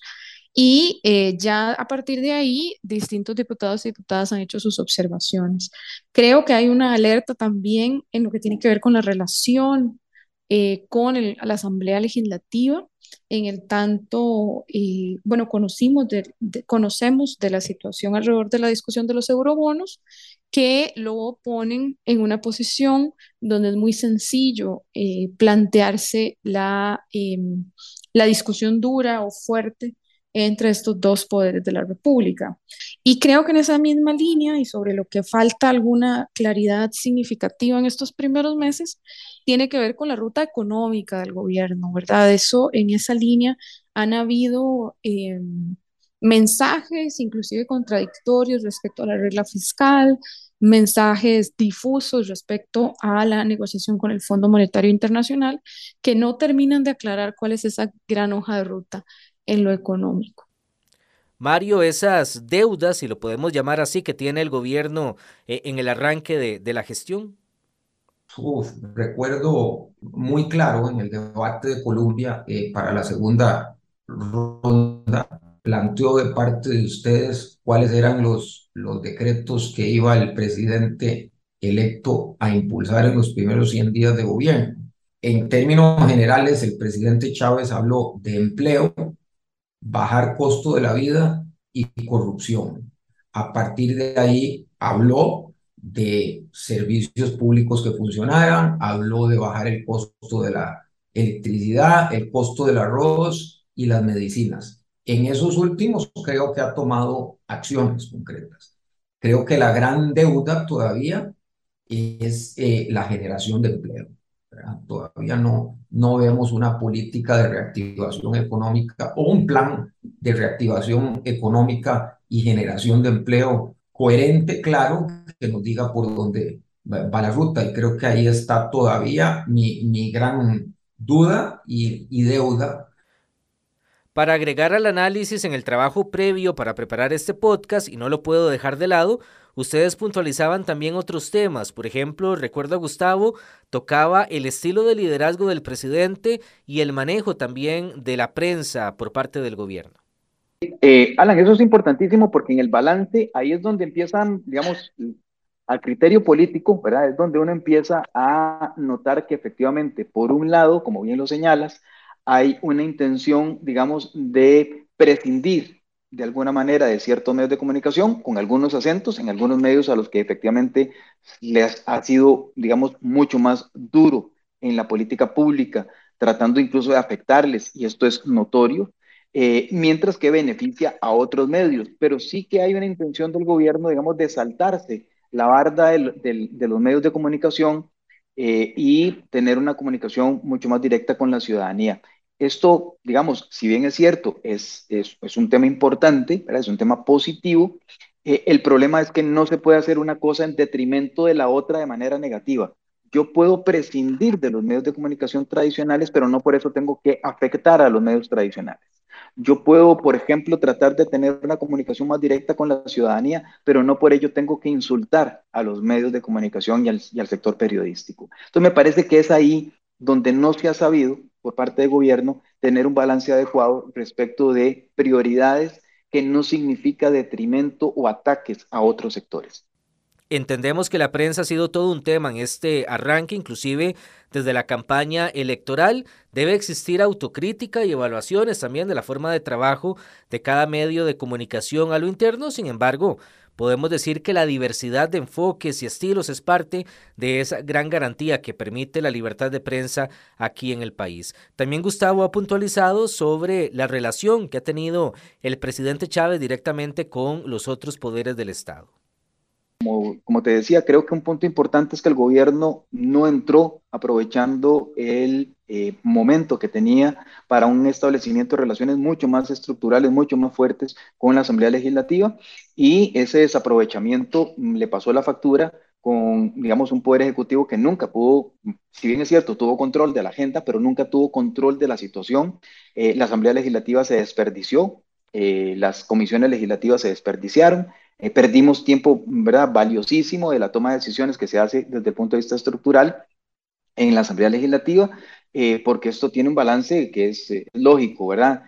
Y eh, ya a partir de ahí, distintos diputados y diputadas han hecho sus observaciones. Creo que hay una alerta también en lo que tiene que ver con la relación eh, con la Asamblea Legislativa, en el tanto, eh, bueno, conocimos conocemos de la situación alrededor de la discusión de los eurobonos, que lo ponen en una posición donde es muy sencillo plantearse la, em, la discusión dura o fuerte entre estos dos poderes de la República. Y creo que en esa misma línea y sobre lo que falta alguna claridad significativa en estos primeros meses, tiene que ver con la ruta económica del gobierno, ¿verdad? Eso, en esa línea han habido em, mensajes inclusive contradictorios respecto a la regla fiscal, mensajes difusos respecto a la negociación con el Fondo Monetario Internacional que no terminan de aclarar cuál es esa gran hoja de ruta en lo económico. Mario, esas deudas, si lo podemos llamar así, que tiene el gobierno eh, en el arranque de, la gestión. recuerdo muy claro en el debate de Colombia eh, para la segunda ronda, planteó de parte de ustedes cuáles eran los, los decretos que iba el presidente electo a impulsar en los primeros 100 días de gobierno. En términos generales, el presidente Chávez habló de empleo, bajar costo de la vida y corrupción. A partir de ahí habló de servicios públicos que funcionaran, habló de bajar el costo de la electricidad, el costo del arroz y las medicinas. En esos últimos creo que ha tomado acciones concretas. Creo que la gran deuda todavía es eh, la generación de empleo. Todavía no, no vemos una política de reactivación económica o un plan de reactivación económica y generación de empleo coherente, claro, que nos diga por dónde va la ruta. Y creo que ahí está todavía mi, mi gran duda y, y deuda para agregar al análisis en el trabajo previo para preparar este podcast, y no lo puedo dejar de lado, Ustedes puntualizaban también otros temas, por ejemplo, recuerdo a Gustavo, tocaba el estilo de liderazgo del presidente y el manejo también de la prensa por parte del gobierno. Eh, Alan, eso es importantísimo porque en el balance ahí es donde empiezan, digamos, al criterio político, ¿verdad? Es donde uno empieza a notar que efectivamente, por un lado, como bien lo señalas, hay una intención, digamos, de prescindir de alguna manera de ciertos medios de comunicación, con algunos acentos, en algunos medios a los que efectivamente les ha sido, digamos, mucho más duro en la política pública, tratando incluso de afectarles, y esto es notorio, eh, mientras que beneficia a otros medios. Pero sí que hay una intención del gobierno, digamos, de saltarse la barda de los medios de comunicación eh, y tener una comunicación mucho más directa con la ciudadanía. Esto, digamos, si bien es cierto, es, es, un tema importante, es un tema positivo, eh, el problema es que no se puede hacer una cosa en detrimento de la otra de manera negativa. Yo puedo prescindir de los medios de comunicación tradicionales, pero no por eso tengo que afectar a los medios tradicionales. Yo puedo, por ejemplo, tratar de tener una comunicación más directa con la ciudadanía, pero no por ello tengo que insultar a los medios de comunicación y al, y al sector periodístico. Entonces me parece que es ahí donde no se ha sabido por parte del gobierno tener un balance adecuado respecto de prioridades que no significa detrimento o ataques a otros sectores. Entendemos que la prensa ha sido todo un tema en este arranque, inclusive desde la campaña electoral. Debe existir autocrítica y evaluaciones también de la forma de trabajo de cada medio de comunicación a lo interno. Sin embargo, podemos decir que la diversidad de enfoques y estilos es parte de esa gran garantía que permite la libertad de prensa aquí en el país. También Gustavo ha puntualizado sobre la relación que ha tenido el presidente Chávez directamente con los otros poderes del Estado. Como, te decía, creo que un punto importante es que el gobierno no entró aprovechando el eh, momento que tenía para un establecimiento de relaciones mucho más estructurales, mucho más fuertes con la Asamblea Legislativa y ese desaprovechamiento le pasó la factura con, digamos, un poder ejecutivo que nunca pudo, si bien es cierto, tuvo control de la agenda, pero nunca tuvo control de la situación. Eh, la Asamblea Legislativa se desperdició, eh, las comisiones legislativas se desperdiciaron, eh, perdimos tiempo, ¿verdad?, valiosísimo de la toma de decisiones que se hace desde el punto de vista estructural en la Asamblea Legislativa, eh, porque esto tiene un balance que es eh, lógico, ¿verdad?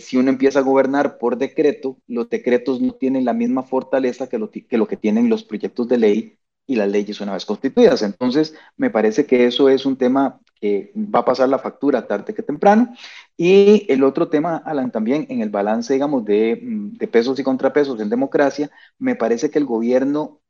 si uno empieza a gobernar por decreto, los decretos no tienen la misma fortaleza que lo que, lo que tienen los proyectos de ley y las leyes una vez constituidas. Entonces, me parece que eso es un tema que va a pasar la factura tarde que temprano. Y el otro tema, Alan, también en el balance, digamos, de, mm, de pesos y contrapesos en democracia, me parece que el gobierno,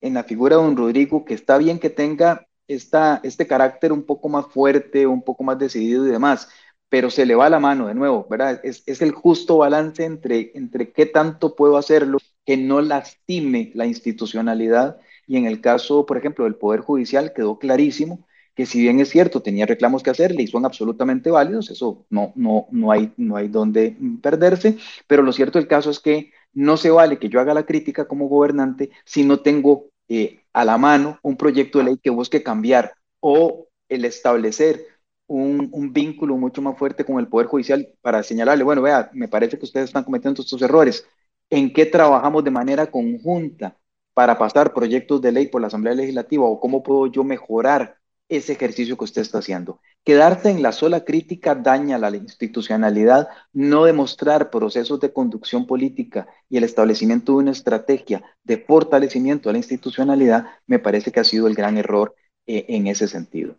en la figura de don Rodrigo, que está bien que tenga esta, este carácter un poco más fuerte, un poco más decidido y demás, pero se le va la mano de nuevo, ¿verdad? Es, es el justo balance entre, entre qué tanto puedo hacerlo que no lastime la institucionalidad y en el caso, por ejemplo, del Poder Judicial quedó clarísimo que si bien es cierto, tenía reclamos que hacerle y son absolutamente válidos, eso no, no, no, hay, no hay donde perderse, pero lo cierto del caso es que no se vale que yo haga la crítica como gobernante si no tengo eh, a la mano un proyecto de ley que busque cambiar o el establecer un, un, vínculo mucho más fuerte con el Poder Judicial para señalarle, bueno, vea, me parece que ustedes están cometiendo estos errores. ¿En qué trabajamos de manera conjunta para pasar proyectos de ley por la Asamblea Legislativa o cómo puedo yo mejorar ese ejercicio que usted está haciendo. Quedarse en la sola crítica daña la institucionalidad, no demostrar procesos de conducción política y el establecimiento de una estrategia de fortalecimiento de la institucionalidad, me parece que ha sido el gran error eh, en ese sentido.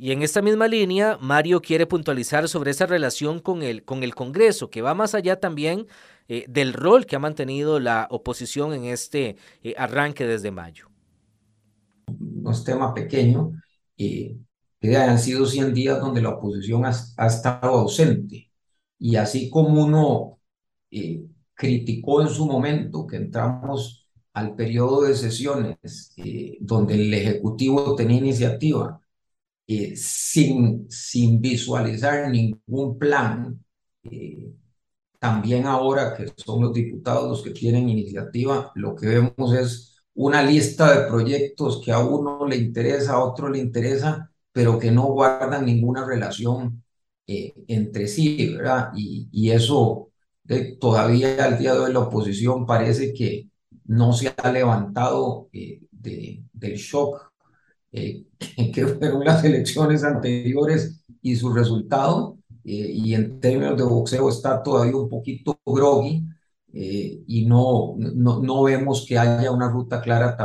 Y en esta misma línea, Mario quiere puntualizar sobre esa relación con el, con el Congreso, que va más allá también eh, del rol que ha mantenido la oposición en este eh, arranque desde mayo no es tema pequeño, eh, que hayan sido 100 días donde la oposición ha, estado ausente. Y así como uno eh, criticó en su momento que entramos al periodo de sesiones eh, donde el Ejecutivo tenía iniciativa, sin, sin visualizar ningún plan, también ahora que son los diputados los que tienen iniciativa, lo que vemos es una lista de proyectos que a uno le interesa, a otro le interesa, pero que no guardan ninguna relación eh, entre sí, ¿verdad? Y, y eso todavía al día de hoy la oposición parece que no se ha levantado eh, de, del shock eh, que fueron las elecciones anteriores y su resultado, y en términos de boxeo está todavía un poquito groggy, eh, y no, no, no, vemos que haya una ruta clara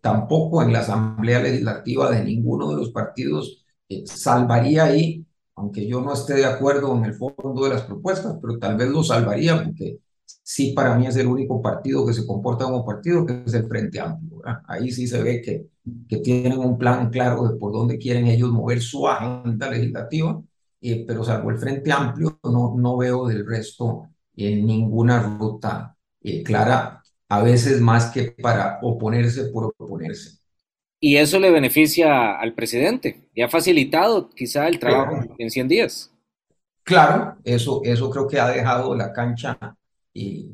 tampoco en la Asamblea Legislativa de ninguno de los partidos. Eh, salvaría ahí, aunque yo no esté de acuerdo en el fondo de las propuestas, pero tal vez lo salvaría porque sí para mí es el único partido que se comporta como partido, que es el Frente Amplio. Ahí sí se ve que, que tienen un plan claro de por dónde quieren ellos mover su agenda legislativa, eh, pero salvo el Frente Amplio, no, no veo del resto en ninguna ruta eh, clara, a veces más que para oponerse por oponerse. Y eso le beneficia al presidente y ha facilitado quizá el trabajo en 100 días. Claro, eso, eso creo que ha dejado la cancha eh,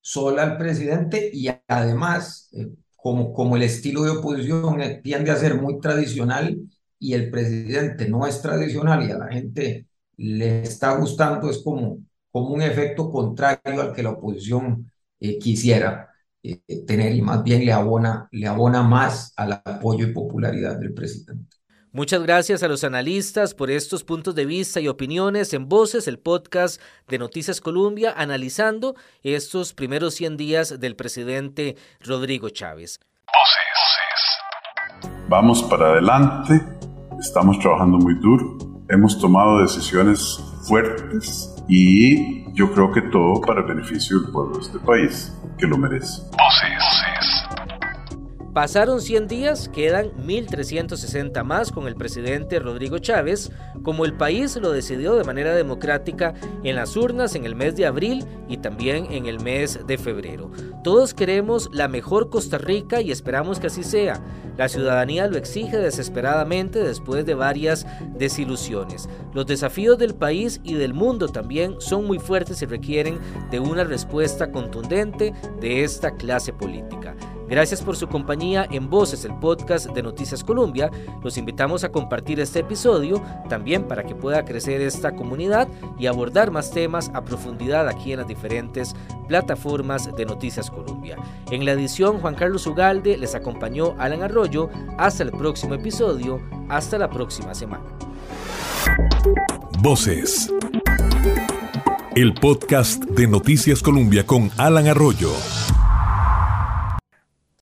sola al presidente y además, eh, como, como el estilo de oposición tiende a ser muy tradicional y el presidente no es tradicional y a la gente le está gustando, es como como un efecto contrario al que la oposición eh, quisiera eh, tener y más bien le abona, le abona más al apoyo y popularidad del presidente. Muchas gracias a los analistas por estos puntos de vista y opiniones en Voces, el podcast de Noticias Colombia, analizando estos primeros 100 días del presidente Rodrigo Chávez. Vamos para adelante, estamos trabajando muy duro, hemos tomado decisiones fuertes y yo creo que todo para el beneficio del pueblo de este país, que lo merece. Pasaron 100 días, quedan 1.360 más con el presidente Rodrigo Chávez, como el país lo decidió de manera democrática en las urnas en el mes de abril y también en el mes de febrero. Todos queremos la mejor Costa Rica y esperamos que así sea. La ciudadanía lo exige desesperadamente después de varias desilusiones. Los desafíos del país y del mundo también son muy fuertes y requieren de una respuesta contundente de esta clase política. Gracias por su compañía en Voces, el podcast de Noticias Colombia. Los invitamos a compartir este episodio también para que pueda crecer esta comunidad y abordar más temas a profundidad aquí en las diferentes plataformas de Noticias Colombia. En la edición, Juan Carlos Ugalde les acompañó Alan Arroyo. Hasta el próximo episodio. Hasta la próxima semana. Voces. El podcast de Noticias Colombia con Alan Arroyo.